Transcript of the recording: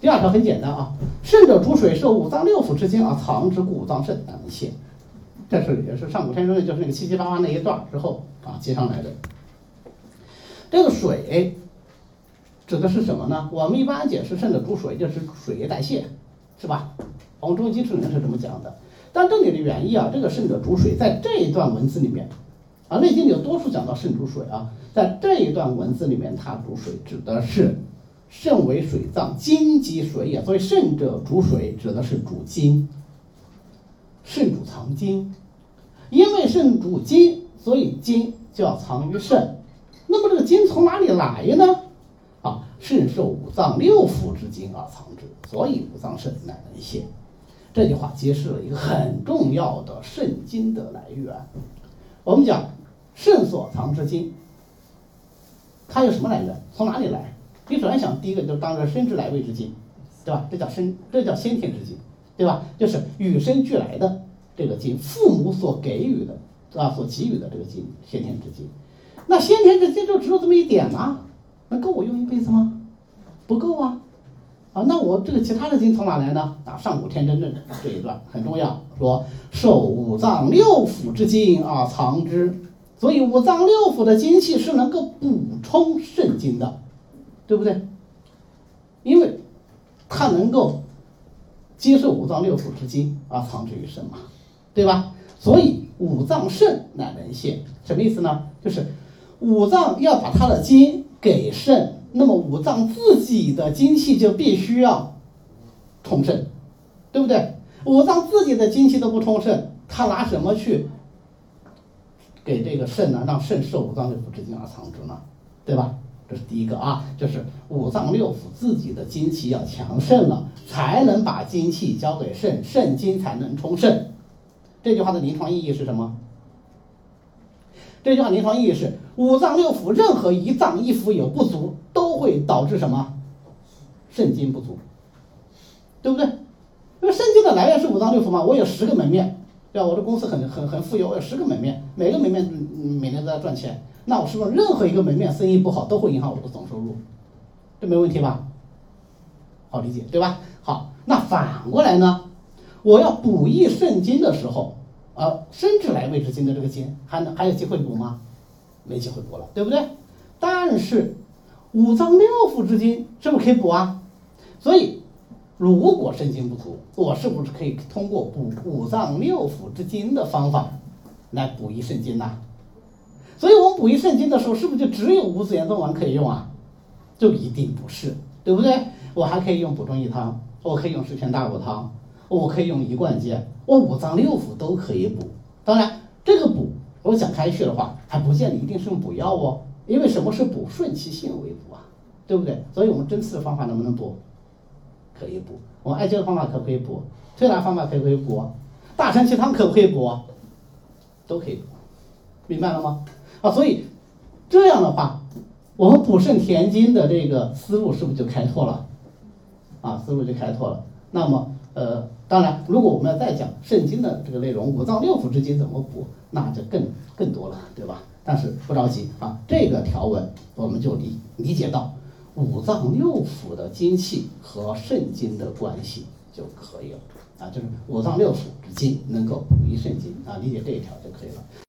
第二条很简单啊，肾者主水，受五脏六腑之精而藏之，故五脏肾乃能泻。这是也是上古天真论，就是那个七七八八那一段之后啊接上来的。这个水指的是什么呢？我们一般解释肾的主水就是水液代谢，是吧？我们中医基础里面是这么讲的。但这里的原意啊，这个肾者主水在这一段文字里面啊，《内经》里有多处讲到肾主水啊，在这一段文字里面，它主水指的是肾为水脏，精即水也，所以肾者主水指的是主精。肾主藏精，因为肾主精，所以精就要藏于肾。那么这个精从哪里来呢？啊，肾受五脏六腑之精而藏之，所以五脏肾乃能泻。这句话揭示了一个很重要的肾精的来源。我们讲肾所藏之精，它有什么来源？从哪里来？你首先想，第一个就当着生之来谓之精，对吧？这叫生，这叫先天之精。对吧？就是与生俱来的这个精，父母所给予的啊，所给予的这个精，先天之精。那先天之精就只有这么一点吗？能够我用一辈子吗？不够啊！啊，那我这个其他的精从哪来呢？啊，上古天真论这一段很重要，说受五脏六腑之精啊藏之，所以五脏六腑的精气是能够补充肾精的，对不对？因为它能够。接受五脏六腑之精而藏之于肾嘛，对吧？所以五脏肾乃能泻，什么意思呢？就是五脏要把它的精给肾，那么五脏自己的精气就必须要充盛，对不对？五脏自己的精气都不充盛，他拿什么去给这个肾呢？让肾受五脏六腑之精而藏之呢？对吧？这是第一个啊，就是五脏六腑自己的精气要强盛了，才能把精气交给肾，肾精才能充肾。这句话的临床意义是什么？这句话临床意义是，五脏六腑任何一脏一腑有不足，都会导致什么？肾精不足，对不对？因为肾精的来源是五脏六腑嘛。我有十个门面，对吧？我的公司很很很富有，有十个门面，每个门面每年都在赚钱。那我是不是任何一个门面生意不好都会影响我的总收入？这没问题吧？好理解对吧？好，那反过来呢？我要补益肾精的时候，啊，生之来谓之精的这个精，还能还有机会补吗？没机会补了，对不对？但是五脏六腑之精是不是可以补啊？所以如果肾精不足，我是不是可以通过补五脏六腑之精的方法来补益肾精呢？所以我们补益肾精的时候，是不是就只有五子衍宗丸可以用啊？就一定不是，对不对？我还可以用补中益汤，我可以用十全大补汤，我可以用一贯煎，我五脏六腑都可以补。当然，这个补，我讲开去的话，还不见得一定是用补药哦。因为什么是补？顺其性为补啊，对不对？所以我们针刺的方法能不能补？可以补。我们艾灸的方法可不可以补？推拿方法可不可以补？大承气汤可不可以补？都可以补，明白了吗？啊，所以这样的话，我们补肾填精的这个思路是不是就开拓了？啊，思路就开拓了。那么，呃，当然，如果我们要再讲肾经的这个内容，五脏六腑之精怎么补，那就更更多了，对吧？但是不着急啊，这个条文我们就理理解到五脏六腑的精气和肾精的关系就可以了。啊，就是五脏六腑之精能够补益肾精啊，理解这一条就可以了。